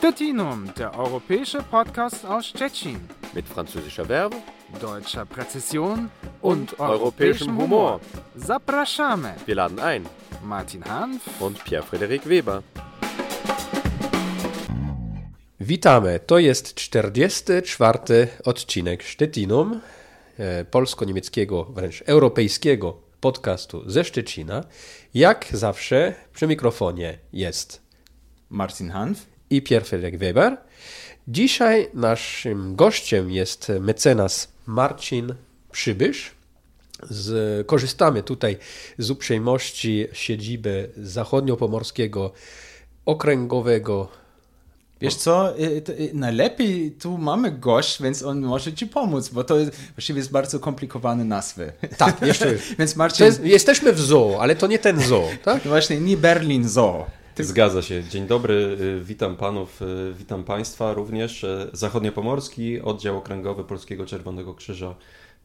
Stettinum, der europäische Podcast aus Stettin. Mit französischer Verbe, deutscher Präzision und, und europäischem Humor. Zapraszamy. Wir laden ein. Martin Hanf und Pierre-Frederik Weber. Witamy. To jest 44 odcinek Stettinum, e, polsko-niemieckiego, wręcz europejskiego podcastu ze Szczecina. Jak zawsze przy mikrofonie jest Marcin Hanf i Pierre-Frederik Weber. Dzisiaj naszym gościem jest mecenas Marcin Przybysz. Z, korzystamy tutaj z uprzejmości siedziby zachodniopomorskiego okręgowego Wiesz co, y, y, najlepiej tu mamy gość, więc on może ci pomóc, bo to jest, właściwie jest bardzo skomplikowane nazwy. Tak, jeszcze. więc Marcin... Jest, jesteśmy w zoo, ale to nie ten zoo, tak? Właśnie, nie Berlin Zoo. Zgadza się. Dzień dobry, y, witam panów, witam państwa również. Zachodniopomorski, oddział okręgowy Polskiego Czerwonego Krzyża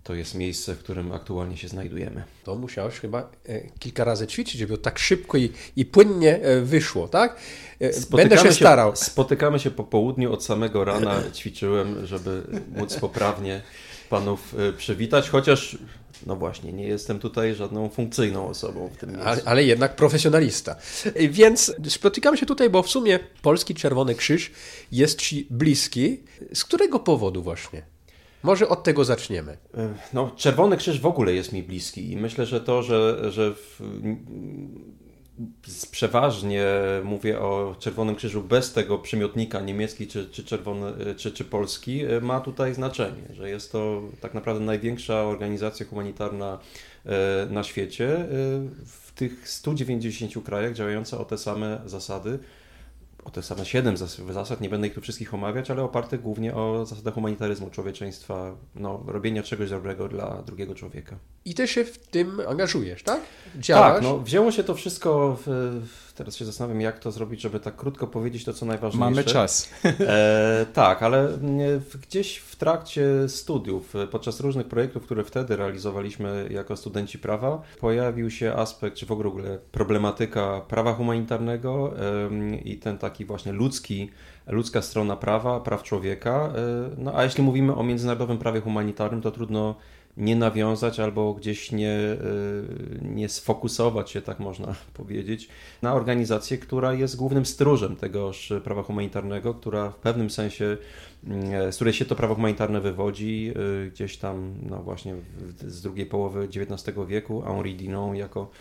to jest miejsce, w którym aktualnie się znajdujemy. To musiałeś chyba e, kilka razy ćwiczyć, żeby to tak szybko i, i płynnie e, wyszło, tak? E, spotykamy Będę się, się starał. Spotykamy się po południu, od samego rana ćwiczyłem, żeby móc poprawnie panów przywitać, chociaż no właśnie, nie jestem tutaj żadną funkcyjną osobą w tym miejscu. Ale, ale, jednak profesjonalista. Więc spotykamy się tutaj, bo w sumie Polski Czerwony Krzyż jest Ci bliski. Z którego powodu właśnie? Może od tego zaczniemy. No, Czerwony Krzyż w ogóle jest mi bliski i myślę, że to, że, że w, przeważnie mówię o Czerwonym Krzyżu bez tego przymiotnika niemiecki czy, czy, czerwony, czy, czy polski, ma tutaj znaczenie, że jest to tak naprawdę największa organizacja humanitarna e, na świecie e, w tych 190 krajach działająca o te same zasady o te same siedem zasad, nie będę ich tu wszystkich omawiać, ale opartych głównie o zasadę humanitaryzmu, człowieczeństwa, no, robienia czegoś dobrego dla drugiego człowieka. I ty się w tym angażujesz, tak? Działasz? Tak, no, wzięło się to wszystko w, teraz się zastanawiam, jak to zrobić, żeby tak krótko powiedzieć to, co najważniejsze. Mamy czas. E, tak, ale gdzieś w trakcie studiów, podczas różnych projektów, które wtedy realizowaliśmy jako studenci prawa, pojawił się aspekt, czy w ogóle problematyka prawa humanitarnego e, i ten taki właśnie ludzki, ludzka strona prawa, praw człowieka. E, no a jeśli mówimy o międzynarodowym prawie humanitarnym, to trudno nie nawiązać albo gdzieś nie, e, nie sfokusować się, tak można powiedzieć, na organizację, która jest głównym stróżem tegoż prawa humanitarnego, która w pewnym sensie, mm, z której się to prawo humanitarne wywodzi, e, gdzieś tam, no właśnie z drugiej połowy XIX wieku, Henri Dinon jako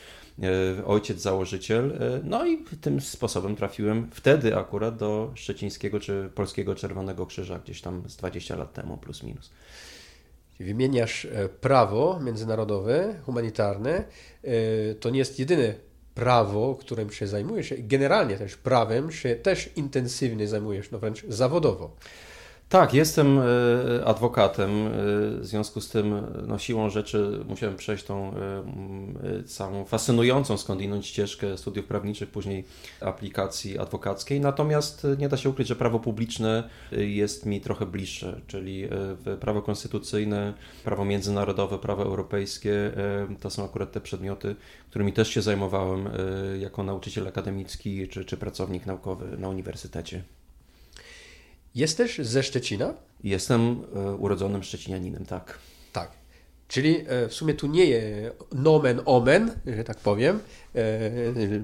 e, ojciec założyciel. No i tym sposobem trafiłem wtedy akurat do szczecińskiego czy polskiego Czerwonego Krzyża, gdzieś tam z 20 lat temu, plus minus wymieniasz e, prawo międzynarodowe, humanitarne, e, to nie jest jedyne prawo, którym się zajmujesz. Generalnie też prawem się też intensywnie zajmujesz, no wręcz zawodowo. Tak, jestem e, adwokatem. E, w związku z tym, no, siłą rzeczy musiałem przejść tą e, całą fascynującą skądinąd ścieżkę studiów prawniczych, później aplikacji adwokackiej. Natomiast nie da się ukryć, że prawo publiczne jest mi trochę bliższe, czyli prawo konstytucyjne, prawo międzynarodowe, prawo europejskie. To są akurat te przedmioty, którymi też się zajmowałem jako nauczyciel akademicki czy, czy pracownik naukowy na uniwersytecie. Jesteś ze Szczecina? Jestem e, urodzonym Szczecinianinem, tak. Tak. Czyli e, w sumie tu nie jest nomen omen, że tak powiem,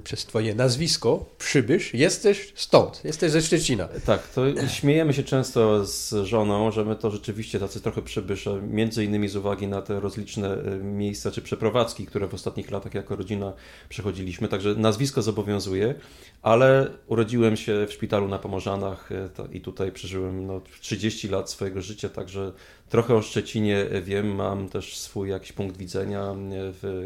przez Twoje nazwisko, przybysz, jesteś stąd, jesteś ze Szczecina. Tak, to śmiejemy się często z żoną, że my to rzeczywiście tacy trochę przybysze, między innymi z uwagi na te rozliczne miejsca czy przeprowadzki, które w ostatnich latach jako rodzina przechodziliśmy, także nazwisko zobowiązuje, ale urodziłem się w szpitalu na Pomorzanach i tutaj przeżyłem no, 30 lat swojego życia, także trochę o Szczecinie wiem, mam też swój jakiś punkt widzenia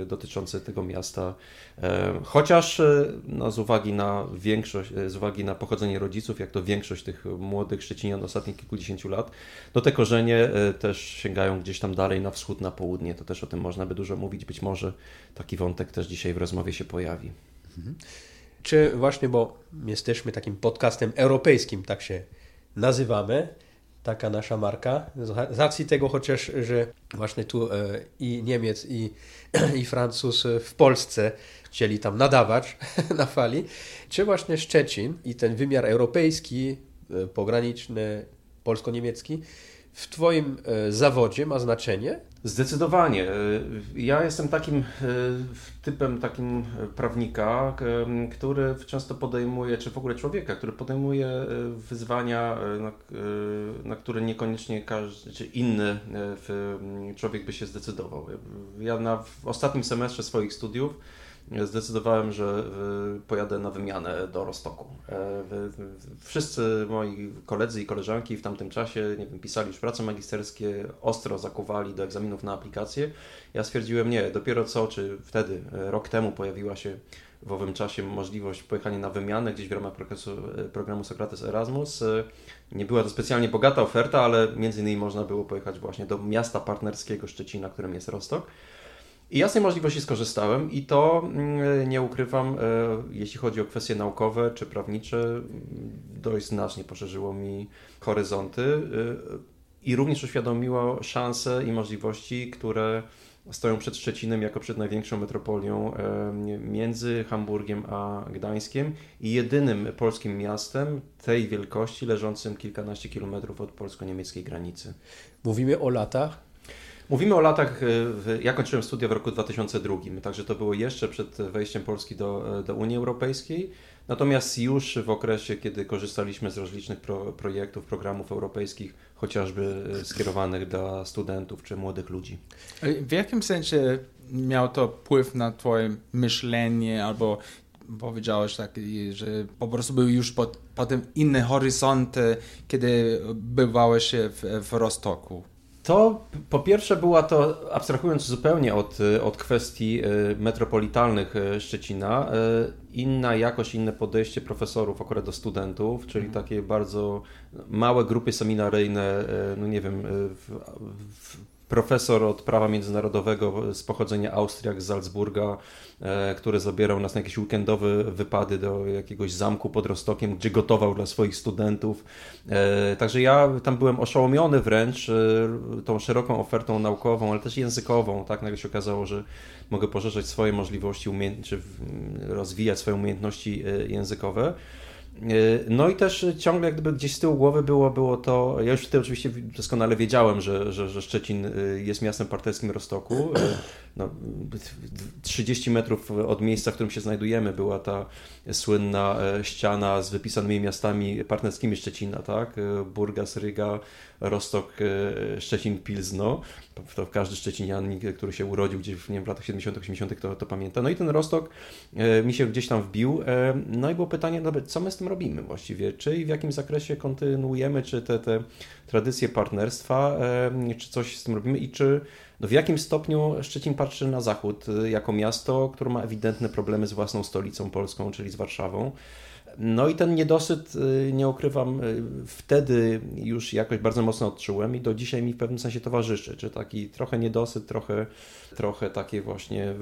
dotyczący tego miasta. E, chociaż e, no, z uwagi na większość, e, z uwagi na pochodzenie rodziców, jak to większość tych młodych Szczecinian ostatnich kilkudziesięciu lat, no te korzenie też sięgają gdzieś tam dalej na wschód, na południe. To też o tym można by dużo mówić. Być może taki wątek też dzisiaj w rozmowie się pojawi. Mhm. Czy właśnie, bo jesteśmy takim podcastem europejskim, tak się nazywamy, taka nasza marka. Z racji tego chociaż, że właśnie tu e, i Niemiec, i, i Francuz w Polsce chcieli tam nadawać na fali, czy właśnie Szczecin i ten wymiar europejski e, pograniczny polsko-niemiecki w Twoim e, zawodzie ma znaczenie? Zdecydowanie. Ja jestem takim typem takim prawnika, który często podejmuje, czy w ogóle człowieka, który podejmuje wyzwania, na, na które niekoniecznie każdy, czy inny człowiek by się zdecydował. Ja na, w ostatnim semestrze swoich studiów zdecydowałem, że e, pojadę na wymianę do Rostoku. E, wszyscy moi koledzy i koleżanki w tamtym czasie, nie wiem, pisali już prace magisterskie, ostro zakuwali do egzaminów na aplikację. Ja stwierdziłem, nie, dopiero co, czy wtedy, e, rok temu pojawiła się w owym czasie możliwość pojechania na wymianę gdzieś w ramach programu Sokrates Erasmus. Nie była to specjalnie bogata oferta, ale między innymi można było pojechać właśnie do miasta partnerskiego Szczecina, którym jest Rostok. I ja z tej możliwości skorzystałem i to mm, nie ukrywam, e, jeśli chodzi o kwestie naukowe czy prawnicze, dość znacznie poszerzyło mi horyzonty e, i również uświadomiło szanse i możliwości, które stoją przed Szczecinem jako przed największą metropolią e, między Hamburgiem a Gdańskiem i jedynym polskim miastem tej wielkości leżącym kilkanaście kilometrów od polsko-niemieckiej granicy. Mówimy o latach Mówimy o latach, e, ja kończyłem studia w roku 2002, także to było jeszcze przed wejściem Polski do, e, do Unii Europejskiej. Natomiast już w okresie, kiedy korzystaliśmy z rozlicznych pro, projektów, programów europejskich, chociażby e, skierowanych dla studentów czy młodych ludzi. W jakim sensie miał to wpływ na Twoje myślenie albo powiedziałeś tak, że po prostu były już pod, potem inne horyzonty, kiedy bywałeś w, w Rostoku? To po pierwsze była to, abstrahując zupełnie od, od kwestii e, metropolitalnych e, Szczecina, e, inna jakość, inne podejście profesorów akurat do studentów, czyli mhm. takie bardzo małe grupy seminaryjne, no nie wiem, w, w, profesor od prawa międzynarodowego z pochodzenia Austriak z Salzburga, e, który zabierał nas na jakieś weekendowe wypady do jakiegoś zamku pod Rostokiem, gdzie gotował dla swoich studentów. E, także ja tam byłem oszołomiony wręcz e, tą szeroką ofertą naukową, ale też językową. Tak nagle się okazało, że mogę poszerzać swoje możliwości, czy rozwijać swoje umiejętności językowe. E, no i też ciągle gdyby gdzieś z tyłu głowy było, było to, ja już wtedy oczywiście doskonale wiedziałem, że, że, że Szczecin e, jest miastem partnerskim Rostoku. E, no, 30 metrów od miejsca, w którym się znajdujemy była ta słynna ściana z wypisanymi miastami partnerskimi Szczecina, tak? Burgas, Ryga, Rostok, Szczecin, Pilzno. To każdy szczecinian, który się urodził gdzieś w, nie wiem, w latach 70., 80., to, to pamięta. No i ten Rostok mi się gdzieś tam wbił. No i było pytanie, no, co my z tym robimy właściwie? Czy i w jakim zakresie kontynuujemy, czy te, te tradycje partnerstwa, czy coś z tym robimy i czy no w jakim stopniu Szczecin patrzy na zachód y, jako miasto, które ma ewidentne problemy z własną stolicą polską, czyli z Warszawą. No i ten niedosyt, y, nie ukrywam, y, wtedy już jakoś bardzo mocno odczułem i do dzisiaj mi w pewnym sensie towarzyszy, czy taki trochę niedosyt, trochę, trochę takie właśnie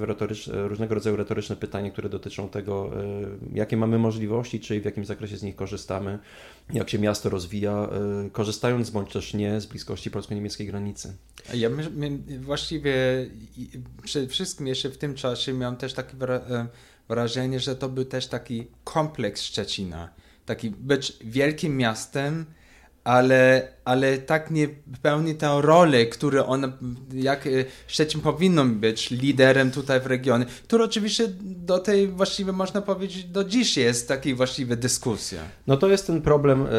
różnego rodzaju retoryczne pytanie, które dotyczą tego, y, jakie mamy możliwości, czy w jakim zakresie z nich korzystamy, jak się miasto rozwija, korzystając bądź też nie z bliskości polsko-niemieckiej granicy. Ja my, my właściwie przede wszystkim jeszcze w tym czasie miałem też taki wrażenie, że to był też taki kompleks Szczecina. Taki być wielkim miastem, ale, ale tak nie pełni tę rolę, którą on, jak e, Szczecin powinno być liderem tutaj w regionie, który oczywiście do tej właściwie można powiedzieć do dziś jest takiej właściwie dyskusja. No to jest ten problem, e, e,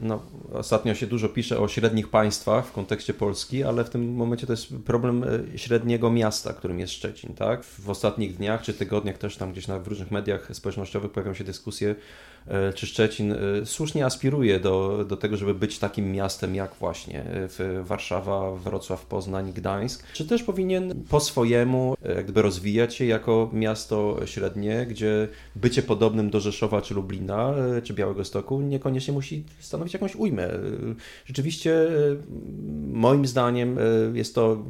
no, ostatnio się dużo pisze o średnich państwach w kontekście Polski, ale w tym momencie to jest problem średniego miasta, którym jest Szczecin, tak? W ostatnich dniach czy tygodniach też tam gdzieś na, w różnych mediach społecznościowych pojawiają się dyskusje czy Szczecin e, słusznie aspiruje do, do tego, żeby być takim miastem jak właśnie e, Warszawa, Wrocław, Poznań, Gdańsk, czy też powinien po swojemu jakby rozwijać się jako miasto średnie, gdzie bycie podobnym do Rzeszowa, czy Lublina, czy Białego Stoku niekoniecznie musi stanowić jakąś ujmę. Rzeczywiście moim zdaniem jest to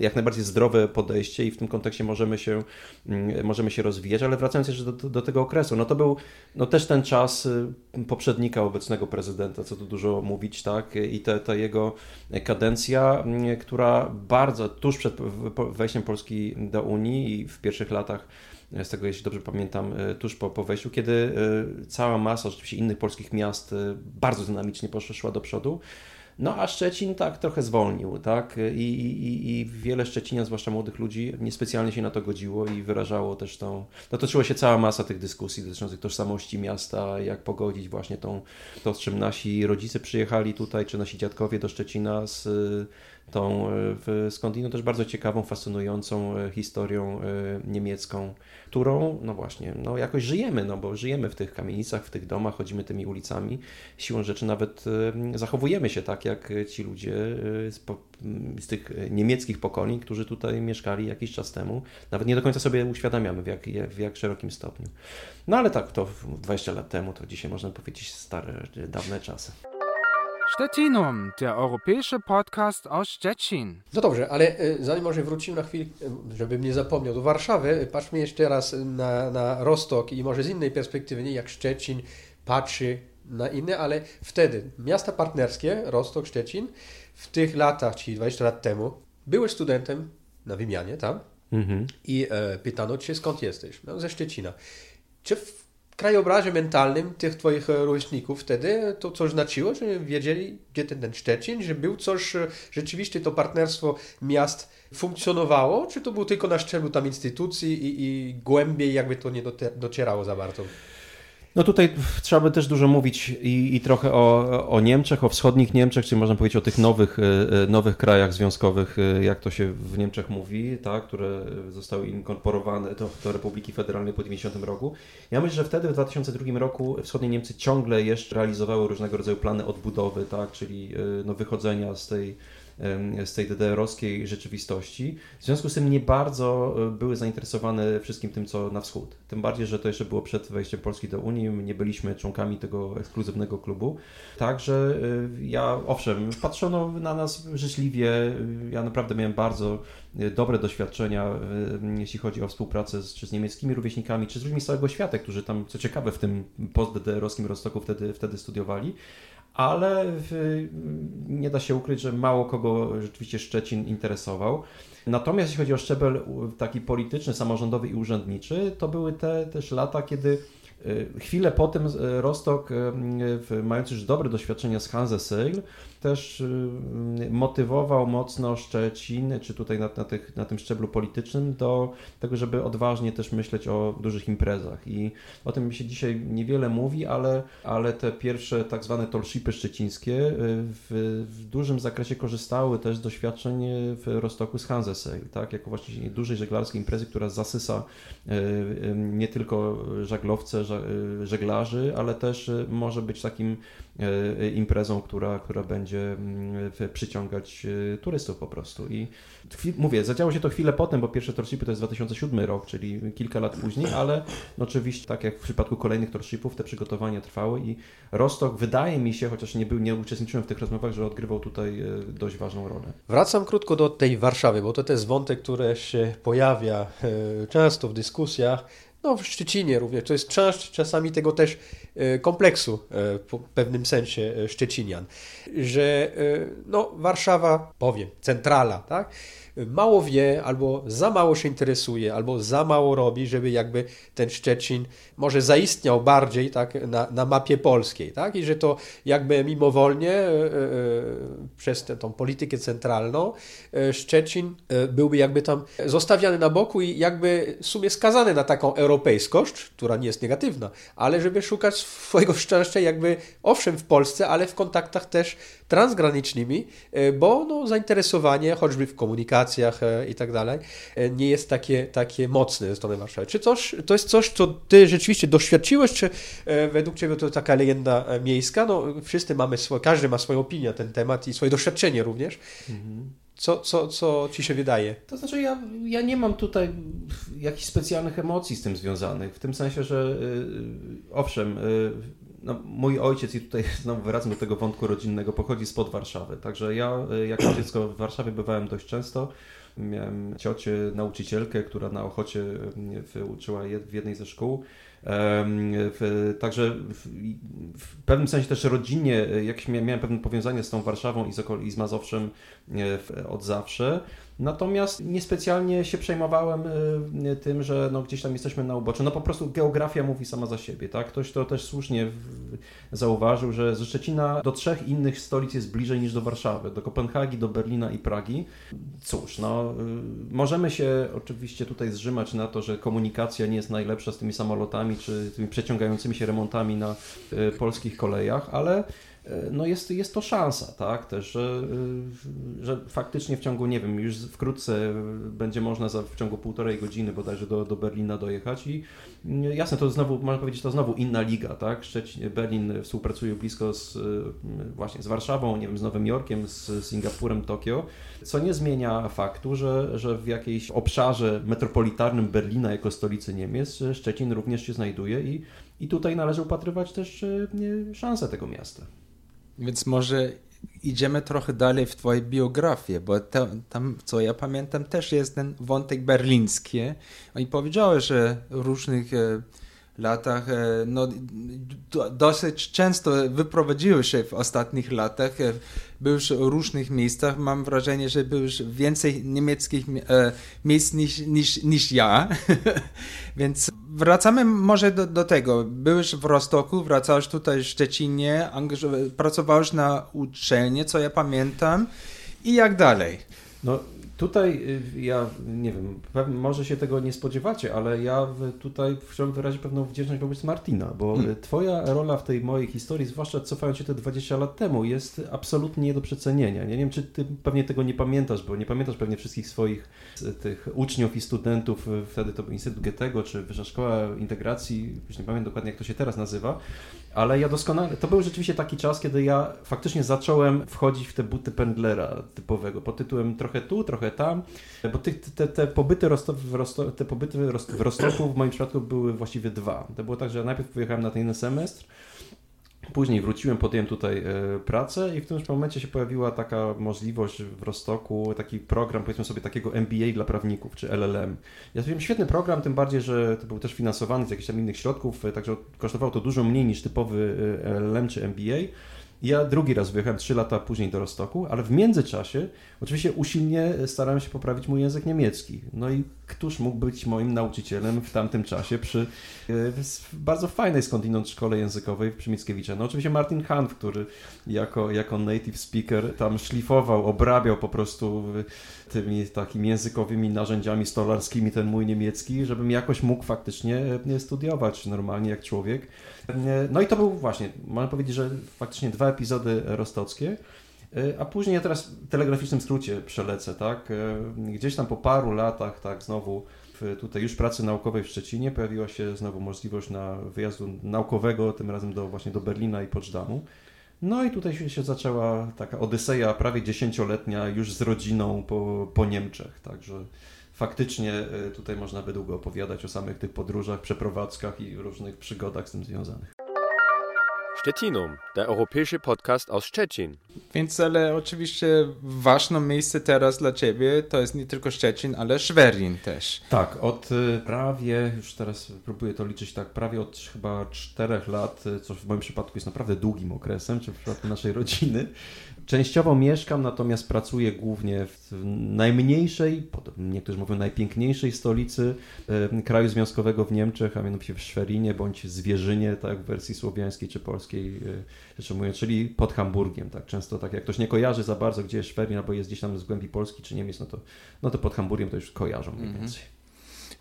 jak najbardziej zdrowe podejście i w tym kontekście możemy się, mm, możemy się rozwijać, ale wracając jeszcze do, do tego okresu, no to był no też ten ten czas y, poprzednika obecnego prezydenta, co tu dużo mówić, tak? I ta, ta jego kadencja, y, która bardzo tuż przed wejściem Polski do Unii i w pierwszych latach z tego jeśli dobrze pamiętam, tuż po, po wejściu, kiedy cała masa rzeczywiście innych polskich miast bardzo dynamicznie poszła do przodu. No a Szczecin tak trochę zwolnił, tak? I, i, I wiele Szczecinian, zwłaszcza młodych ludzi, niespecjalnie się na to godziło i wyrażało też tą. No toczyła się cała masa tych dyskusji dotyczących tożsamości miasta, jak pogodzić właśnie tą, to, z czym nasi rodzice przyjechali tutaj, czy nasi dziadkowie do Szczecina z tą e, skądinąd też bardzo ciekawą, fascynującą e, historią e, niemiecką, którą, no właśnie, no jakoś żyjemy, no bo żyjemy w tych kamienicach, w tych domach, chodzimy tymi ulicami, siłą rzeczy nawet zachowujemy się tak, jak ci ludzie z, z tych niemieckich pokoleń, którzy tutaj mieszkali jakiś czas temu. Nawet nie do końca sobie uświadamiamy, w jak, w jak szerokim stopniu. No ale tak, to 20 lat temu, to dzisiaj można powiedzieć stare, dawne czasy. Stettinum, der europäische Podcast aus Szczecin. No dobrze, ale e, zanim może wrócimy na chwilę, e, żebym nie zapomniał, do Warszawy, e, patrzmy jeszcze raz na, na Rostok i może z innej perspektywy, nie jak Szczecin patrzy na inne, ale wtedy miasta partnerskie, Rostok, Szczecin, w tych latach, czyli 20 lat temu, byłeś studentem na wymianie tam mhm. i e, pytano cię, skąd jesteś? No, ze Szczecina. Czy w krajobrazie mentalnym tych twoich e, rówieśników wtedy to coś znaczyło, że wiedzieli, gdzie ten, ten Szczecin, że był coś, e, rzeczywiście to partnerstwo miast funkcjonowało, czy to było tylko na szczeblu tam instytucji i, i głębiej jakby to nie docierało za bardzo? No tutaj trzeba by też dużo mówić i, i, trochę o, o Niemczech, o wschodnich Niemczech, czy można powiedzieć o tych nowych, e, e, nowych krajach związkowych, e, jak to się w Niemczech mówi, tak, które zostały inkorporowane do, do Republiki Federalnej po 90 roku. Ja myślę, że wtedy w 2002 roku wschodnie Niemcy ciągle jeszcze realizowały różnego rodzaju plany odbudowy, tak, czyli no, wychodzenia z tej z tej DDR-owskiej rzeczywistości. W związku z tym nie bardzo e, były zainteresowane wszystkim tym, co na wschód. Tym bardziej, że to jeszcze było przed wejściem Polski do Unii, nie byliśmy członkami tego ekskluzywnego klubu. Także e, ja, owszem, patrzono na nas życzliwie. Ja naprawdę miałem bardzo e, dobre doświadczenia, jeśli chodzi o współpracę z, czy z niemieckimi rówieśnikami, czy z ludźmi z całego świata, którzy tam, co ciekawe, w tym post-DDR-owskim Rostoku wtedy, wtedy studiowali ale w, nie da się ukryć, że mało kogo rzeczywiście Szczecin interesował. Natomiast jeśli chodzi o szczebel taki polityczny, samorządowy i urzędniczy, to były te też lata, kiedy e, chwilę po tym e, Rostok, mając już dobre doświadczenia z Hanse Seil, też y, motywował mocno Szczecin, czy tutaj na, na, tych, na tym szczeblu politycznym, do tego, żeby odważnie też myśleć o dużych imprezach. I o tym się dzisiaj niewiele mówi, ale, ale te pierwsze tak zwane tollshipy szczecińskie y, w, w dużym zakresie korzystały też z doświadczeń w Rostoku z Hansesail, tak? jako właśnie dużej żeglarskiej imprezy, która zasysa y, nie tylko żaglowce, żeglarzy, ale też może być takim imprezą, która, która będzie będzie mm, przyciągać e, turystów po prostu. I mówię, zadziało się to chwilę potem, bo pierwsze torshipy to jest 2007 rok, czyli kilka lat później, ale no oczywiście tak jak w przypadku kolejnych torshipów te przygotowania trwały i Rostok wydaje mi się, chociaż nie, był, nie uczestniczyłem w tych rozmowach, że odgrywał tutaj e, dość ważną rolę. Wracam krótko do tej Warszawy, bo to jest wątek, który się pojawia e, często w dyskusjach no w Szczecinie również. To jest część czasami tego też e, kompleksu e, w pewnym sensie e, Szczecinian, że no Warszawa, powiem, centrala, tak? Mało wie, albo za mało się interesuje, albo za mało robi, żeby jakby ten Szczecin może zaistniał bardziej tak, na, na mapie polskiej. Tak? I że to jakby mimowolnie e, e, przez tę tą politykę centralną e, Szczecin e, byłby jakby tam zostawiany na boku i jakby w sumie skazany na taką europejskość, która nie jest negatywna, ale żeby szukać swojego szczęścia jakby owszem w Polsce, ale w kontaktach też transgranicznymi, e, bo no, zainteresowanie choćby w komunikacjach e, i tak dalej e, nie jest takie, takie mocne ze strony Warszawy. Czy coś, to jest coś, co ty rzeczywiście doświadczyłeś, czy według ciebie to taka legenda miejska? No, wszyscy mamy swoje, każdy ma swoją opinię na ten temat i swoje doświadczenie również. Mhm. Co, co, co ci się wydaje? To znaczy, ja, ja nie mam tutaj jakichś specjalnych emocji z tym związanych. W tym sensie, że owszem, no, mój ojciec, i tutaj znowu wracam do tego wątku rodzinnego, pochodzi spod Warszawy. Także ja y, jako dziecko w Warszawie bywałem dość często. Miałem ciocię, nauczycielkę, która na Ochocie y, uczyła w jednej ze szkół. Także w pewnym sensie też rodzinnie, y, jak miałem pewne powiązanie z tą Warszawą i z, i z Mazowszem od zawsze. Natomiast niespecjalnie się przejmowałem y, tym, że no gdzieś tam jesteśmy na uboczu. No po prostu geografia mówi sama za siebie, tak? Ktoś to też słusznie zauważył, że ze Szczecina do trzech innych stolic jest bliżej niż do Warszawy, do Kopenhagi, do Berlina i Pragi. Cóż, no y, możemy się oczywiście tutaj zrzymać na to, że komunikacja nie jest najlepsza z tymi samolotami czy tymi przeciągającymi się remontami na y, polskich kolejach, ale no jest, jest to szansa, tak, też, że, że faktycznie w ciągu, nie wiem, już wkrótce będzie można za, w ciągu półtorej godziny bodajże do, do Berlina dojechać i jasne, to znowu, można powiedzieć, to znowu inna liga, tak, Szczecin, Berlin współpracuje blisko z, właśnie z Warszawą, nie wiem, z Nowym Jorkiem, z Singapurem, Tokio, co nie zmienia faktu, że, że w jakiejś obszarze metropolitarnym Berlina jako stolicy Niemiec Szczecin również się znajduje i, i tutaj należy upatrywać też szansę tego miasta. Więc może idziemy trochę dalej w twojej biografii, bo te, tam, co ja pamiętam, też jest ten wątek berliński. Oni powiedziały, że różnych e, latach, e, no, dosyć często wyprowadziły się w ostatnich latach, e, byłeś w różnych miejscach, mam wrażenie, że byłeś więcej niemieckich e, miejsc niż, niż, niż ja, więc wracamy może do, do tego. Byłeś w Rostoku, wracałeś tutaj w Szczecinie, pracowałeś na uczelni, co ja pamiętam i jak dalej? No, Tutaj y, ja nie wiem, może się tego nie spodziewacie, ale ja tutaj chciałbym wyrazić pewną wdzięczność wobec Martina, bo hmm. Twoja rola w tej mojej historii, zwłaszcza cofając się te 20 lat temu, jest absolutnie nie do przecenienia. Nie wiem, czy Ty pewnie tego nie pamiętasz, bo nie pamiętasz pewnie wszystkich swoich tych uczniów i studentów, wtedy to był Instytut Goethego, czy Wyższa Szkoła Integracji, już nie pamiętam dokładnie jak to się teraz nazywa, ale ja doskonale, to był rzeczywiście taki czas, kiedy ja faktycznie zacząłem wchodzić w te buty pendlera typowego, pod tytułem trochę tu, trochę tam, bo te, te, te pobyty, w, Rosto, te pobyty w Rostoku w moim przypadku były właściwie dwa. To było tak, że najpierw pojechałem na ten semestr, Później wróciłem, podjąłem tutaj e, pracę i w tym momencie się pojawiła taka możliwość w Rostoku, taki program, powiedzmy sobie, takiego MBA dla prawników, czy LLM. Ja zrobiłem świetny program, tym bardziej, że to był też finansowany z jakichś tam innych środków, e, także kosztowało to dużo mniej niż typowy e, LLM czy MBA. Ja drugi raz wyjechałem 3 lata później do Rostoku, ale w międzyczasie oczywiście usilnie starałem się poprawić mój język niemiecki. No i któż mógł być moim nauczycielem w tamtym czasie przy e, bardzo fajnej skądinąd szkole językowej przy Mickiewicza? No oczywiście Martin Hanf, który jako, jako native speaker tam szlifował, obrabiał po prostu tymi takimi językowymi narzędziami stolarskimi ten mój niemiecki, żebym jakoś mógł faktycznie e, studiować normalnie jak człowiek. E, no i to był właśnie, można powiedzieć, że faktycznie dwa epizody rostockie. E, a później ja teraz w telegraficznym skrócie przelecę, tak? Gdzieś tam po paru latach, tak, znowu w tutaj już pracy naukowej w Szczecinie pojawiła się znowu możliwość na wyjazdu naukowego, tym razem do właśnie do Berlina i Potsdamu. No i tutaj się, się zaczęła taka odyseja prawie dziesięcioletnia już z rodziną po, po Niemczech, także faktycznie e, tutaj można by długo opowiadać o samych tych podróżach, przeprowadzkach i różnych przygodach z tym związanych. Stettinum, der europäische Podcast aus Szczecin. Więc ale oczywiście ważne miejsce teraz dla Ciebie to jest nie tylko Szczecin, ale Szwerin też. Tak, od y, prawie, już teraz próbuję to liczyć tak, prawie od chyba czterech lat, y, co w moim przypadku jest naprawdę długim okresem, czy w przypadku naszej rodziny, Częściowo mieszkam, natomiast pracuję głównie w najmniejszej, niektórzy mówią najpiękniejszej stolicy kraju związkowego w Niemczech, a mianowicie w Szwerinie bądź Zwierzynie, tak w wersji słowiańskiej czy polskiej, e, rzeczy mówiąc, czyli pod Hamburgiem. Tak często tak jak ktoś nie kojarzy za bardzo, gdzie jest Szwerin, albo jest gdzieś tam z głębi Polski czy Niemiec, no to, no to pod Hamburgiem to już kojarzą mniej mhm. więcej.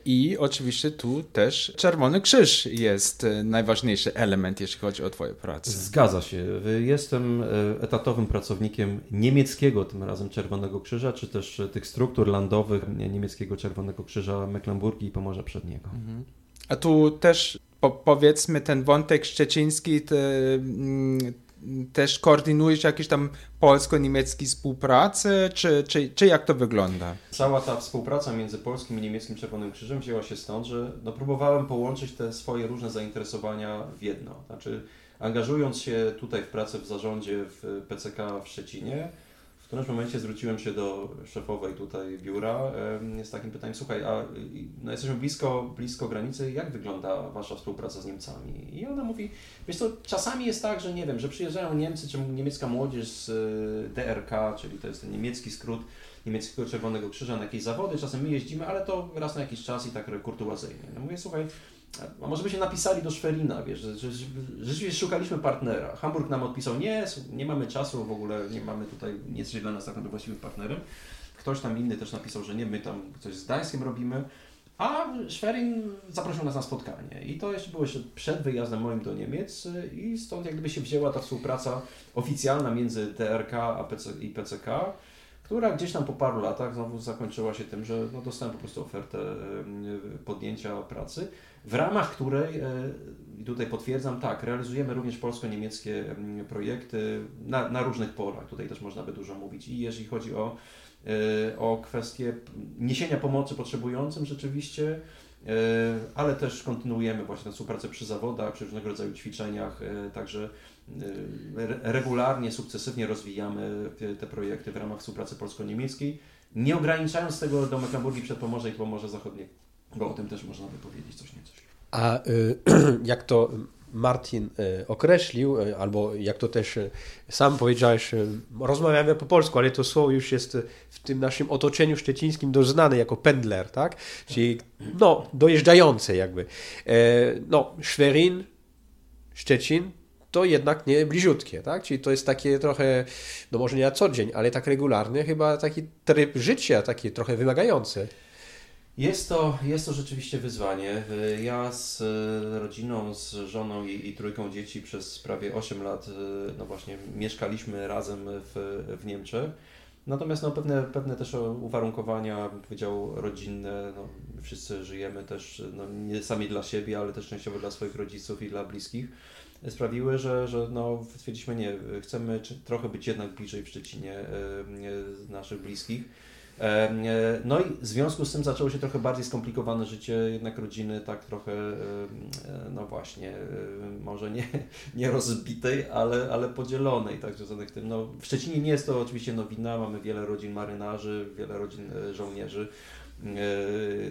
I oczywiście tu też Czerwony Krzyż jest e, najważniejszy element, jeśli chodzi o Twoją pracę. Zgadza się. Jestem e, etatowym pracownikiem niemieckiego, tym razem Czerwonego Krzyża, czy też tych struktur landowych niemieckiego Czerwonego Krzyża Mecklenburgii i Pomorza Przedniego. Mhm. A tu też po, powiedzmy ten wątek szczeciński, te, mm, też koordynujesz jakieś tam polsko-niemieckie współpracę, czy, czy, czy jak to wygląda? Cała ta współpraca między Polskim i Niemieckim Czerwonym Krzyżem wzięła się stąd, że no, próbowałem połączyć te swoje różne zainteresowania w jedno. Znaczy, angażując się tutaj w pracę w zarządzie w PCK w Szczecinie, w którymś momencie zwróciłem się do szefowej tutaj biura z takim pytaniem, słuchaj, a no jesteśmy blisko, blisko granicy, jak wygląda Wasza współpraca z Niemcami? I ona mówi, wiesz co, czasami jest tak, że nie wiem, że przyjeżdżają Niemcy, czy niemiecka młodzież z e, DRK, czyli to jest ten niemiecki skrót niemieckiego Czerwonego Krzyża na jakieś zawody, czasem my jeździmy, ale to raz na jakiś czas i tak kurtuazyjnie. No mówię, słuchaj, a może by się napisali do Szwerina, wiesz, że, że, rzeczywiście szukaliśmy partnera. Hamburg nam odpisał, nie, nie mamy czasu w ogóle, nie mamy tutaj, nie jesteś dla nas tak naprawdę właściwym partnerem. Ktoś tam inny też napisał, że nie, my tam coś z Gdańskiem robimy. A Schwerin zaprosił nas na spotkanie i to jeszcze było jeszcze przed wyjazdem moim do Niemiec i stąd jak gdyby się wzięła ta współpraca oficjalna między DRK a PC, i PCK która gdzieś tam po paru latach znowu zakończyła się tym, że no, dostałem po prostu ofertę podjęcia pracy, w ramach której, e, i tutaj potwierdzam, tak, realizujemy również polsko-niemieckie projekty na, na różnych polach. Tutaj też można by dużo mówić. I jeżeli chodzi o, e, o niesienia pomocy potrzebującym rzeczywiście, e, ale też kontynuujemy właśnie współpracę przy zawodach, przy różnego rodzaju ćwiczeniach, także regularnie, sukcesywnie rozwijamy te projekty w ramach współpracy polsko-niemieckiej, nie ograniczając tego do Mecklenburgii Przedpomorza i Pomorza Zachodniego. Bo o tym też można by powiedzieć coś nieco. A y, jak to Martin y, określił, y, albo jak to też sam powiedziałeś, rozmawiamy po polsku, ale to słowo już jest w tym naszym otoczeniu szczecińskim doznane jako pendler, tak? Czyli no, dojeżdżające jakby. E, no, Schwerin, Szczecin, to jednak nie bliziutkie, tak? Czyli to jest takie trochę, no może nie na co dzień, ale tak regularny, chyba taki tryb życia, taki trochę wymagający. Jest to, jest to rzeczywiście wyzwanie. Ja z e, rodziną, z żoną i, i trójką dzieci przez prawie 8 lat, e, no właśnie, mieszkaliśmy razem w, w Niemczech. Natomiast no, pewne, pewne też uwarunkowania, bym powiedział, rodzinne. No, wszyscy żyjemy też no, nie sami dla siebie, ale też częściowo dla swoich rodziców i dla bliskich sprawiły, że, że no, stwierdziliśmy, nie, chcemy trochę być jednak bliżej w Szczecinie e, naszych bliskich. E, e, no i w związku z tym zaczęło się trochę bardziej skomplikowane życie jednak rodziny, tak trochę, no właśnie, może nie, nie rozbitej, ale, ale podzielonej, tak związanych tym. No, w Szczecinie nie jest to oczywiście nowina, mamy wiele rodzin marynarzy, wiele rodzin żołnierzy,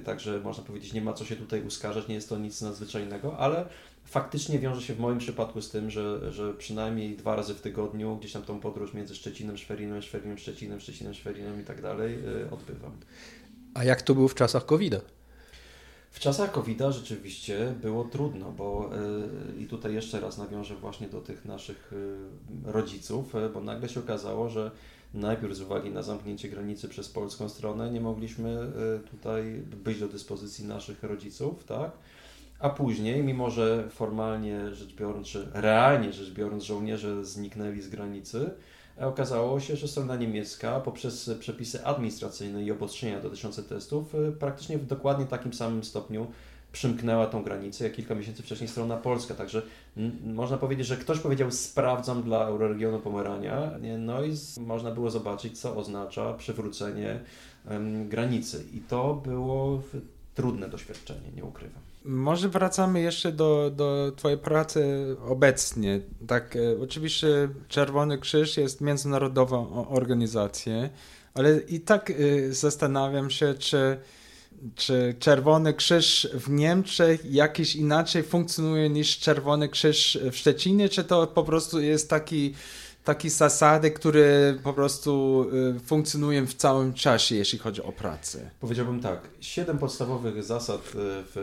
także można powiedzieć, nie ma co się tutaj uskarżać, nie jest to nic nadzwyczajnego, ale faktycznie wiąże się w moim przypadku z tym, że, że przynajmniej dwa razy w tygodniu gdzieś tam tą podróż między Szczecinem, Szwerinem, Szwerinem, Szczecinem, Szczecinem, Szwerinem i tak dalej y, odbywam. A jak to było w czasach COVID-a? W czasach covid rzeczywiście było trudno, bo yy, i tutaj jeszcze raz nawiążę właśnie do tych naszych yy, rodziców, bo nagle się okazało, że najpierw z uwagi na zamknięcie granicy przez polską stronę nie mogliśmy tutaj być do dyspozycji naszych rodziców, tak? A później, mimo że formalnie rzecz biorąc, czy realnie rzecz biorąc, żołnierze zniknęli z granicy, okazało się, że strona niemiecka poprzez przepisy administracyjne i obostrzenia dotyczące testów y, praktycznie w dokładnie takim samym stopniu przymknęła tą granicę, jak kilka miesięcy wcześniej strona polska. Także można powiedzieć, że ktoś powiedział sprawdzam dla euroregionu Pomerania, no i można było zobaczyć, co oznacza przywrócenie granicy. I to było trudne doświadczenie, nie ukrywam. Może wracamy jeszcze do, do Twojej pracy obecnie. Tak, e, oczywiście Czerwony Krzyż jest międzynarodową organizacją, ale i tak e, zastanawiam się, czy, czy Czerwony Krzyż w Niemczech jakiś inaczej funkcjonuje niż Czerwony Krzyż w Szczecinie, czy to po prostu jest taki takie zasady, które po prostu y, funkcjonują w całym czasie, jeśli chodzi o pracę? Powiedziałbym tak, siedem podstawowych zasad y, w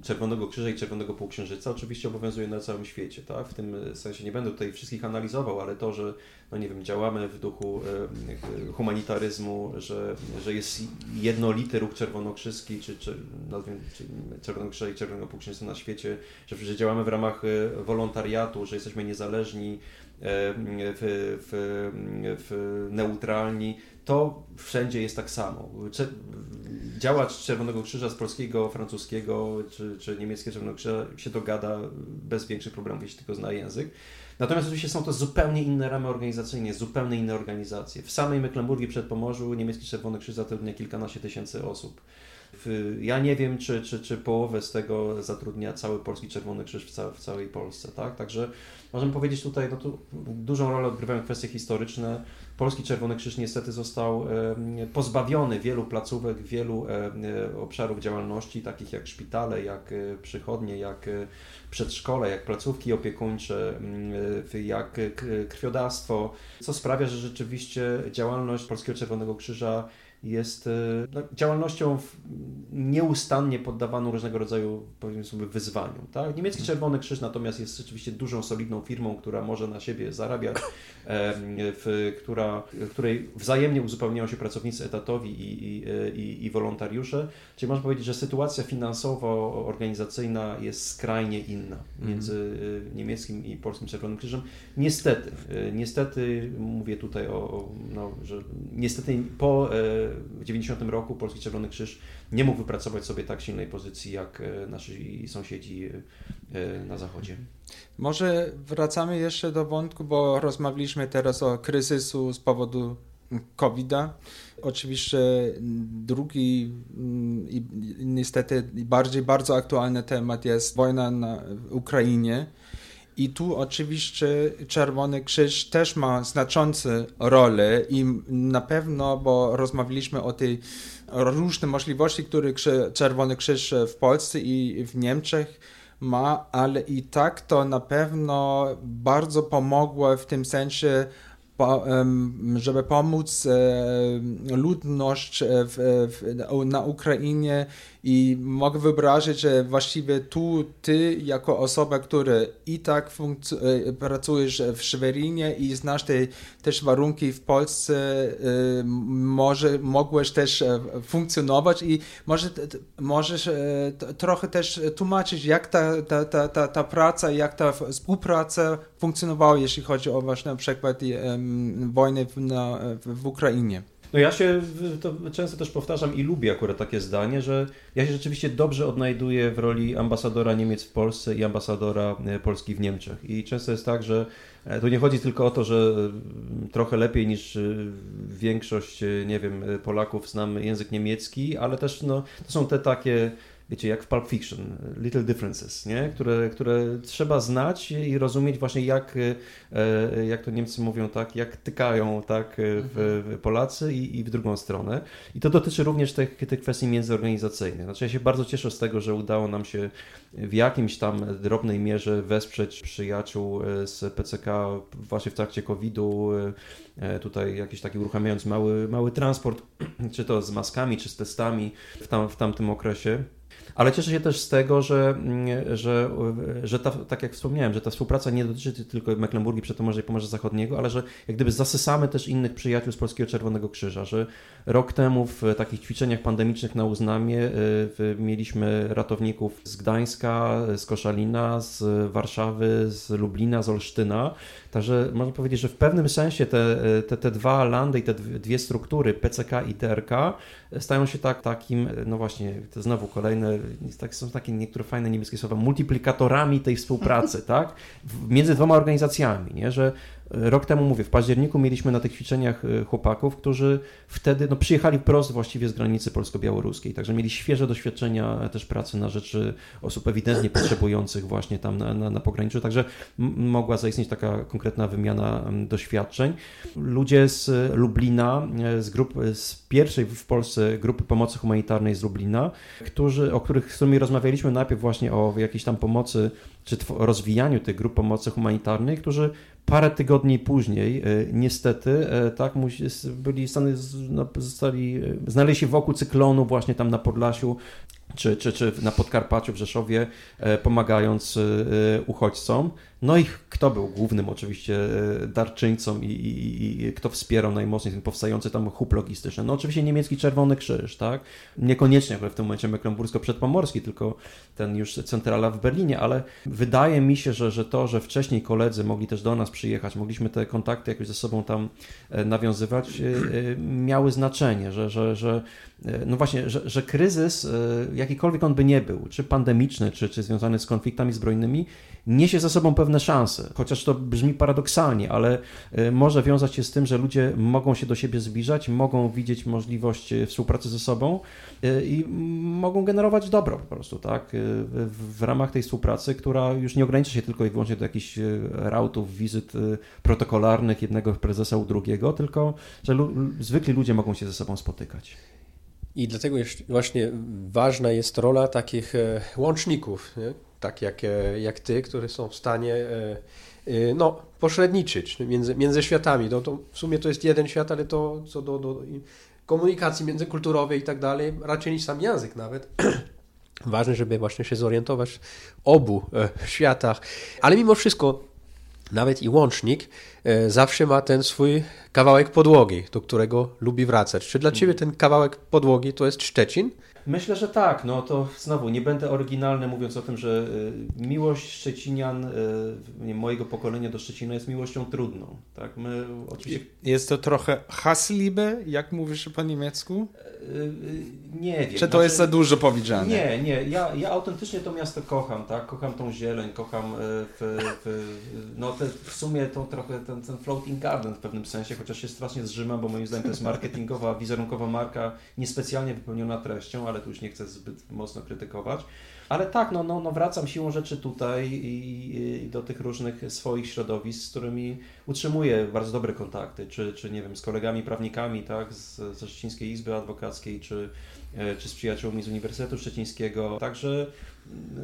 y, Czerwonego Krzyża i Czerwonego Półksiężyca oczywiście obowiązuje na całym świecie, tak? W tym sensie nie będę tutaj wszystkich analizował, ale to, że no nie wiem, działamy w duchu humanitaryzmu, że, że jest jednolity ruch czerwonokrzyski, czy, czy, czy Czerwonego Krzyża i Czerwonego Półksiężyca na świecie, że, że działamy w ramach wolontariatu, że jesteśmy niezależni, w, w, w neutralni, to wszędzie jest tak samo. Działacz Czerwonego Krzyża z polskiego, francuskiego czy, czy niemieckiego Czerwonego Krzyża się dogada bez większych problemów, jeśli tylko zna język. Natomiast oczywiście są to zupełnie inne ramy organizacyjne, zupełnie inne organizacje. W samej Mecklenburgii przed Pomorzu niemiecki Czerwony Krzyż zatrudnia kilkanaście tysięcy osób. Ja nie wiem, czy, czy, czy połowę z tego zatrudnia cały Polski Czerwony Krzyż w, ca w całej Polsce, tak? Także możemy powiedzieć tutaj, no tu dużą rolę odgrywają kwestie historyczne. Polski Czerwony Krzyż niestety został pozbawiony wielu placówek, wielu obszarów działalności, takich jak szpitale, jak przychodnie, jak przedszkole, jak placówki opiekuńcze, jak krwiodawstwo, co sprawia, że rzeczywiście działalność Polskiego Czerwonego Krzyża jest e, no, działalnością nieustannie poddawaną różnego rodzaju powiedzmy sobie wyzwaniom. Tak? Niemiecki mhm. Czerwony Krzyż natomiast jest rzeczywiście dużą, solidną firmą, która może na siebie zarabiać, w, która, której wzajemnie uzupełniają się pracownicy etatowi i, i, i, i wolontariusze. Czyli można powiedzieć, że sytuacja finansowo-organizacyjna jest skrajnie inna między mhm. e, niemieckim i polskim Czerwonym Krzyżem. Niestety, e, niestety mówię tutaj o, no, że niestety po w 90 roku Polski Czerwony Krzyż nie mógł wypracować sobie tak silnej pozycji jak e, nasi sąsiedzi e, na zachodzie. Może wracamy jeszcze do wątku, bo rozmawialiśmy teraz o kryzysu z powodu COVID-a. Oczywiście drugi mm, i niestety bardziej bardzo aktualny temat jest wojna na Ukrainie. I tu oczywiście Czerwony Krzyż też ma znaczącą rolę i na pewno, bo rozmawialiśmy o tej różne możliwości, które Czerwony Krzyż w Polsce i w Niemczech ma, ale i tak to na pewno bardzo pomogło w tym sensie żeby pomóc ludność w, w, na Ukrainie i mogę wyobrazić, że właściwie tu ty, jako osoba, która i tak e, pracujesz w Szwerinie i znasz te też warunki w Polsce, e, może mogłeś też e, funkcjonować i może, możesz trochę też tłumaczyć, jak ta, ta, ta, ta, ta praca, jak ta współpraca funkcjonowała, jeśli chodzi o właśnie na przykład wojnę w, na, w Ukrainie. No ja się to często też powtarzam i lubię akurat takie zdanie, że ja się rzeczywiście dobrze odnajduję w roli ambasadora Niemiec w Polsce i ambasadora e, Polski w Niemczech. I często jest tak, że e, tu nie chodzi tylko o to, że e, trochę lepiej niż większość, nie wiem, Polaków znam język niemiecki, ale też no, to są te takie wiecie, jak w Pulp Fiction, Little Differences, nie? Które, które trzeba znać i rozumieć właśnie jak, e, jak to Niemcy mówią, tak, jak tykają tak, w, w Polacy i, i, w drugą stronę. I to dotyczy również tych, tych kwestii międzyorganizacyjnych. Znaczy ja się bardzo cieszę z tego, że udało nam się w jakimś tam drobnej mierze wesprzeć przyjaciół e, z PCK właśnie w trakcie COVID-u, e, tutaj jakiś taki uruchamiając mały, mały transport, czy to z maskami, czy z testami w, tam, w tamtym okresie. Ale cieszę się też z tego, że, mm, że, że ta, tak jak wspomniałem, że ta współpraca nie dotyczy tylko Mecklenburgii, Przetomorza i Pomorza Zachodniego, ale że jak gdyby zasysamy też innych przyjaciół z Polskiego Czerwonego Krzyża, że rok temu w takich ćwiczeniach pandemicznych na Uznamie y, mieliśmy ratowników z Gdańska, z Koszalina, z Warszawy, z Lublina, z Olsztyna. Także można powiedzieć, że w pewnym sensie te, te, te dwa landy i te dwie struktury, PCK i TRK, stają się tak, takim, no właśnie, to znowu kolejne, tak, są takie niektóre fajne niemieckie słowa, multiplikatorami tej współpracy, tak? Między dwoma organizacjami, nie? Że Rok temu, mówię, w październiku mieliśmy na tych ćwiczeniach e, chłopaków, którzy wtedy no, przyjechali wprost właściwie z granicy polsko-białoruskiej, także mieli świeże doświadczenia też pracy na rzeczy osób ewidentnie potrzebujących właśnie tam na, na, na pograniczu, także mogła zaistnieć taka konkretna wymiana doświadczeń. Ludzie z Lublina, e, z, grup, z pierwszej w Polsce grupy pomocy humanitarnej z Lublina, którzy, o których z którymi rozmawialiśmy najpierw właśnie o jakiejś tam pomocy czy rozwijaniu tych grup pomocy humanitarnej, którzy parę tygodni później, e, niestety, e, tak, byli no, zostali, e, znaleźli się wokół cyklonu właśnie tam na Podlasiu, czy, czy, czy na Podkarpaciu, w Rzeszowie, pomagając uchodźcom. No i kto był głównym oczywiście e, darczyńcą i, i, i, kto wspierał najmocniej ten powstający tam hub logistyczny? No oczywiście niemiecki Czerwony Krzyż, tak? Niekoniecznie w tym momencie Mecklenbursko-Przedpomorski, tylko ten już centrala w Berlinie, ale wydaje mi się, że, że to, że wcześniej koledzy mogli też do nas przyjechać, mogliśmy te kontakty jakoś ze sobą tam e, nawiązywać, e, miały znaczenie, że, że, że no właśnie, że, że kryzys, jakikolwiek on by nie był, czy pandemiczny, czy, czy związany z konfliktami zbrojnymi, niesie za sobą pewne szanse. Chociaż to brzmi paradoksalnie, ale y, może wiązać się z tym, że ludzie mogą się do siebie zbliżać, mogą widzieć możliwość y, współpracy ze sobą y, i mogą generować dobro po prostu, tak? W ramach tej współpracy, która już nie ogranicza się tylko i wyłącznie do jakichś rautów, wizyt protokolarnych jednego prezesa u drugiego, tylko że zwykli ludzie mogą się ze sobą spotykać. I dlatego właśnie ważna jest rola takich e, łączników, nie? tak jak, e, jak ty, które są w stanie e, no, pośredniczyć między, między światami. No, to w sumie to jest jeden świat, ale to co do, do komunikacji międzykulturowej i tak dalej, raczej niż sam język nawet. Ważne, żeby właśnie się zorientować w obu światach. Ale mimo wszystko nawet i łącznik zawsze ma ten swój kawałek podłogi, do którego lubi wracać. Czy dla Ciebie ten kawałek podłogi to jest Szczecin? Myślę, że tak. No to znowu nie będę oryginalny mówiąc o tym, że y, miłość Szczecinian, y, mojego pokolenia do Szczecina jest miłością trudną. Tak? My oczywiście... Jest to trochę Hassliebe, jak mówisz po niemiecku? Nie wiem. Czy to znaczy, jest za dużo powiedziane? Nie, nie. Ja, ja autentycznie to miasto kocham, tak? Kocham tą zieleń, kocham w, w, no te, w sumie to trochę ten, ten floating garden w pewnym sensie, chociaż się strasznie zrzymam, bo moim zdaniem to jest marketingowa, wizerunkowa marka, niespecjalnie wypełniona treścią, ale tu już nie chcę zbyt mocno krytykować. Ale tak, no, no, no wracam siłą rzeczy tutaj i, i, do tych różnych swoich środowisk, z którymi utrzymuję bardzo dobre kontakty, czy, czy nie wiem, z kolegami prawnikami, tak, z, ze Szczecińskiej Izby Adwokackiej, czy, czy z przyjaciółmi z Uniwersytetu Szczecińskiego. Także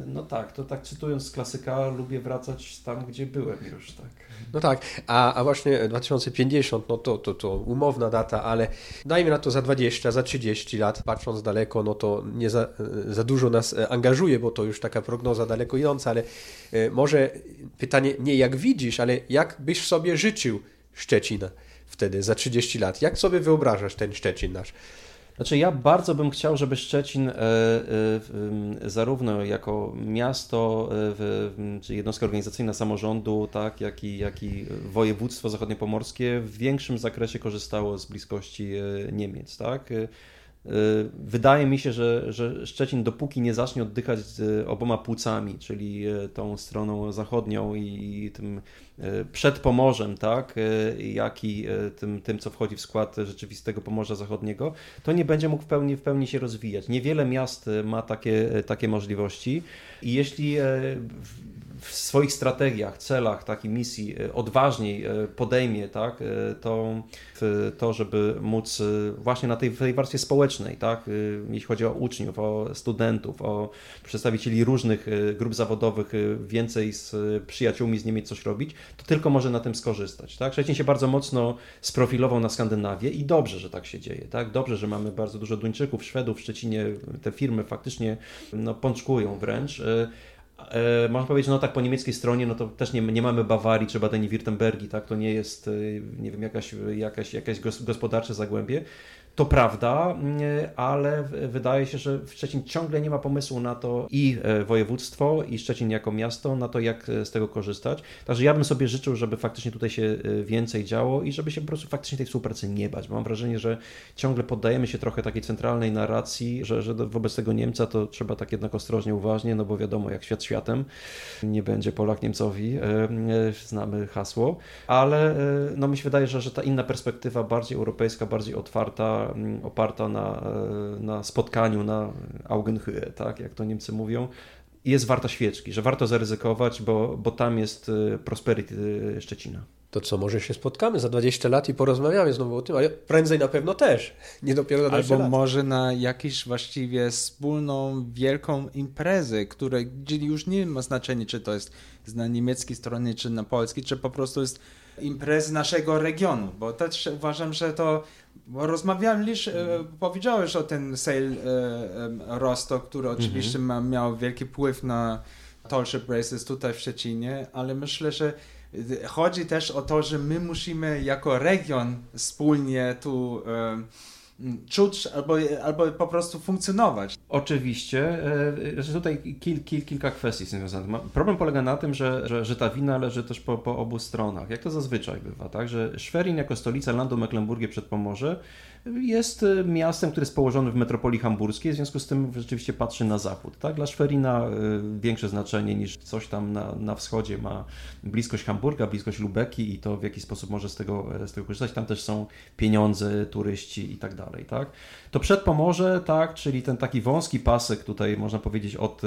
no tak, to tak cytując z klasyka, lubię wracać tam, gdzie byłem już, tak. No tak, a, a właśnie 2050, no to, to, to umowna data, ale dajmy na to za 20, za 30 lat, patrząc daleko, no to nie za, za dużo nas angażuje, bo to już taka prognoza daleko idąca, ale e, może pytanie nie jak widzisz, ale jak byś sobie życzył Szczecina wtedy, za 30 lat? Jak sobie wyobrażasz ten Szczecin nasz? Znaczy ja bardzo bym chciał, żeby Szczecin e, e, zarówno jako miasto, e, czy jednostka organizacyjna samorządu, tak, jak, i, jak i województwo zachodniopomorskie w większym zakresie korzystało z bliskości Niemiec. Tak? Wydaje mi się, że, że Szczecin dopóki nie zacznie oddychać oboma płucami, czyli tą stroną zachodnią i tym E, przed Pomorzem, tak, jak i tym, tym, co wchodzi w skład rzeczywistego Pomorza Zachodniego, to nie będzie mógł w pełni, w pełni się rozwijać. Niewiele miast ma takie, takie możliwości i jeśli w swoich strategiach, celach, takiej misji odważniej podejmie tak, to, to, żeby móc właśnie na tej, tej warstwie społecznej, tak, jeśli chodzi o uczniów, o studentów, o przedstawicieli różnych grup zawodowych, więcej z przyjaciółmi z Niemiec coś robić, to tylko może na tym skorzystać. Tak? Szczecin się bardzo mocno sprofilował na Skandynawię i dobrze, że tak się dzieje. Tak? Dobrze, że mamy bardzo dużo Duńczyków, Szwedów w Szczecinie, te firmy faktycznie no, pączkują wręcz. E, można powiedzieć, no tak po niemieckiej stronie, no to też nie, nie mamy Bawarii czy Badeni-Württembergi, tak? To nie jest, e, nie wiem, jakaś, jakaś, jakaś gospodarcze zagłębie. To prawda, mm, ale wydaje się, że Szczecin ciągle nie ma pomysłu na to i e, województwo, i Szczecin jako miasto, na to, jak e, z tego korzystać. Także ja bym sobie życzył, żeby faktycznie tutaj się e, więcej działo i żeby się po prostu faktycznie tej współpracy nie bać. Mam wrażenie, że ciągle poddajemy się trochę takiej centralnej narracji, że, że wobec tego Niemca to trzeba tak jednak ostrożnie, uważnie, no bo wiadomo, jak świat światem, nie będzie Polak Niemcowi, znamy hasło, ale no mi się wydaje, że, że ta inna perspektywa, bardziej europejska, bardziej otwarta, Mm, oparta na, e, na spotkaniu, na Augenhöhe, tak, jak to Niemcy mówią, jest warta świeczki, że warto zaryzykować, bo, bo tam jest e, prosperity e, Szczecina. To co, może się spotkamy za 20 lat i porozmawiamy znowu o tym, ale prędzej na pewno też, nie dopiero za 20 Albo lat. może na jakąś właściwie wspólną, wielką imprezę, która gdzie już nie ma znaczenia, czy to jest na niemieckiej stronie, czy na polskiej, czy po prostu jest imprezy naszego regionu, bo też uważam, że to bo rozmawialiś, mm. powiedziałeś o ten sale e, Rostock, który mhm. oczywiście ma, miał wielki wpływ na Tallship Races tutaj w Szczecinie, ale myślę, że chodzi też o to, że my musimy jako region wspólnie tu czuć albo, albo po prostu funkcjonować. Oczywiście. e, że Tutaj kil, kil, kilka kwestii związanych. Problem polega na tym, że, że, że ta wina leży też po, po obu stronach. Jak to zazwyczaj bywa, tak? Że Schwerin jako stolica landu Mecklenburgii przed Pomorze jest e, miastem, które jest położone w metropolii hamburskiej, w związku z tym rzeczywiście patrzy na zachód. Tak? Dla Schwerina e, większe znaczenie niż coś tam na, na wschodzie ma bliskość Hamburga, bliskość Lubeki i to w jaki sposób może z tego, e, z tego korzystać. Tam też są pieniądze, turyści i tak dalej. Tak? To przed Pomorze, tak, czyli ten taki wąski pasek tutaj można powiedzieć od,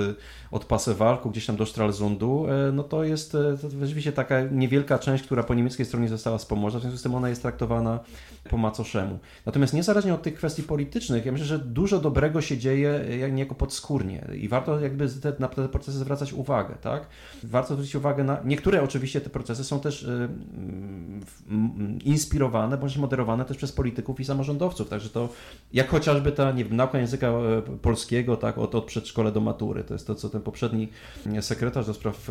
od Pasewalku gdzieś tam do Stralsundu, e, no to jest e, rzeczywiście taka niewielka część, która po niemieckiej stronie została z Pomorza, w związku z tym ona jest traktowana po macoszemu. Natomiast niezależnie od tych kwestii politycznych, ja myślę, że dużo dobrego się dzieje e, jak niejako podskórnie i warto jakby te, na te procesy zwracać uwagę, tak? Warto zwrócić uwagę na, niektóre oczywiście te procesy są też inspirowane, bądź moderowane też przez polityków i samorządowców, także to jak chociażby ta, nie wiem, nauka języka e, polskiego, tak, od, od przedszkola do matury, to jest to, co ten poprzedni e, sekretarz do spraw e,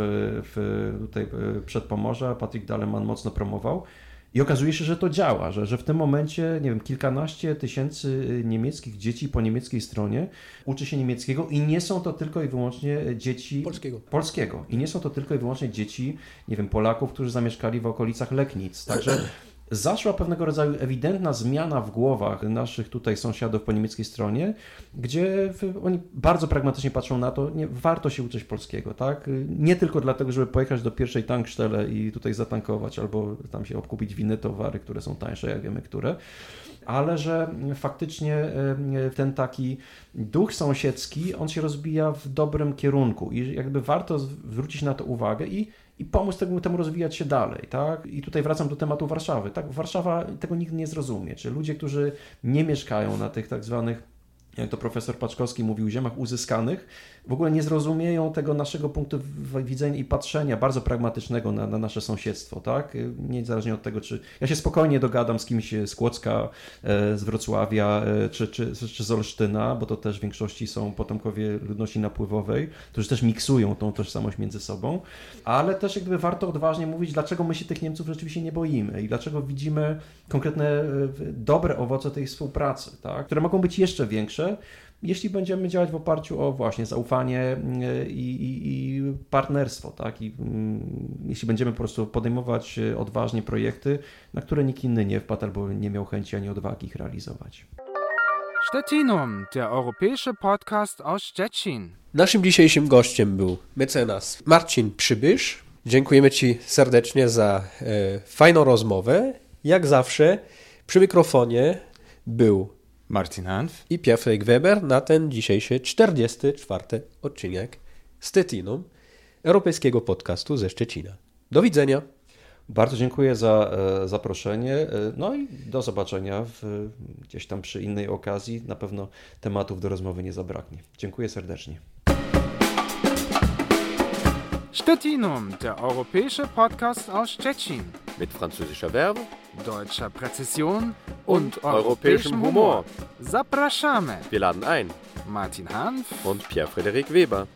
w, tutaj przedpomorza, Patryk Daleman mocno promował. I okazuje się, że to działa, że, że w tym momencie, nie wiem, kilkanaście tysięcy niemieckich dzieci po niemieckiej stronie uczy się niemieckiego i nie są to tylko i wyłącznie dzieci Polskiego. polskiego. I nie są to tylko i wyłącznie dzieci, nie wiem, Polaków, którzy zamieszkali w okolicach Leknic. Także zaszła pewnego rodzaju ewidentna zmiana w głowach naszych tutaj sąsiadów po niemieckiej stronie, gdzie oni bardzo pragmatycznie patrzą na to, nie, warto się uczyć polskiego, tak? Nie tylko dlatego, żeby pojechać do pierwszej tankstelle i tutaj zatankować, albo tam się obkupić w inne towary, które są tańsze, jak wiemy, które, ale że faktycznie e, ten taki duch sąsiedzki, on się rozbija w dobrym kierunku i jakby warto zwrócić na to uwagę i, i pomóc temu, temu rozwijać się dalej, tak? I tutaj wracam do tematu Warszawy, tak? Warszawa tego nigdy nie zrozumie, czy ludzie, którzy nie mieszkają na tych tak zwanych jak to profesor Paczkowski mówił, ziemiach uzyskanych, w ogóle nie zrozumieją tego naszego punktu widzenia i patrzenia bardzo pragmatycznego na, na nasze sąsiedztwo, tak? Niezależnie od tego, czy ja się spokojnie dogadam z kimś z Kłodzka, e, z Wrocławia, e, czy, czy, czy z Olsztyna, bo to też w większości są potomkowie ludności napływowej, którzy też miksują tą tożsamość między sobą, ale też jakby warto odważnie mówić, dlaczego my się tych Niemców rzeczywiście nie boimy i dlaczego widzimy konkretne e, dobre owoce tej współpracy, tak? które mogą być jeszcze większe, jeśli będziemy działać w oparciu o właśnie zaufanie mm, i, i, i partnerstwo, tak? I mm, jeśli będziemy po prostu podejmować e, odważnie projekty, na które nikt inny nie wpadł albo nie miał chęci ani odwagi ich realizować. Stettinum, der europäische Podcast aus Stettin. Naszym dzisiejszym gościem był mecenas Marcin Przybysz. Dziękujemy Ci serdecznie za e, fajną rozmowę. Jak zawsze przy mikrofonie był Martin Hanf. i Piotrek Weber na ten dzisiejszy 44 odcinek Stettinum, europejskiego podcastu ze Szczecina. Do widzenia. Bardzo dziękuję za e, zaproszenie. e, No i do zobaczenia w, gdzieś tam przy innej okazji. Na pewno tematów do rozmowy nie zabraknie. Dziękuję serdecznie. Stettinum, der europäische Podcast aus Stettin. Mit französischer Verbe Deutscher Präzision und europäischem Humor. Zapraszamy Wir laden ein. Martin Hanf Und Pierre-Frederik Weber.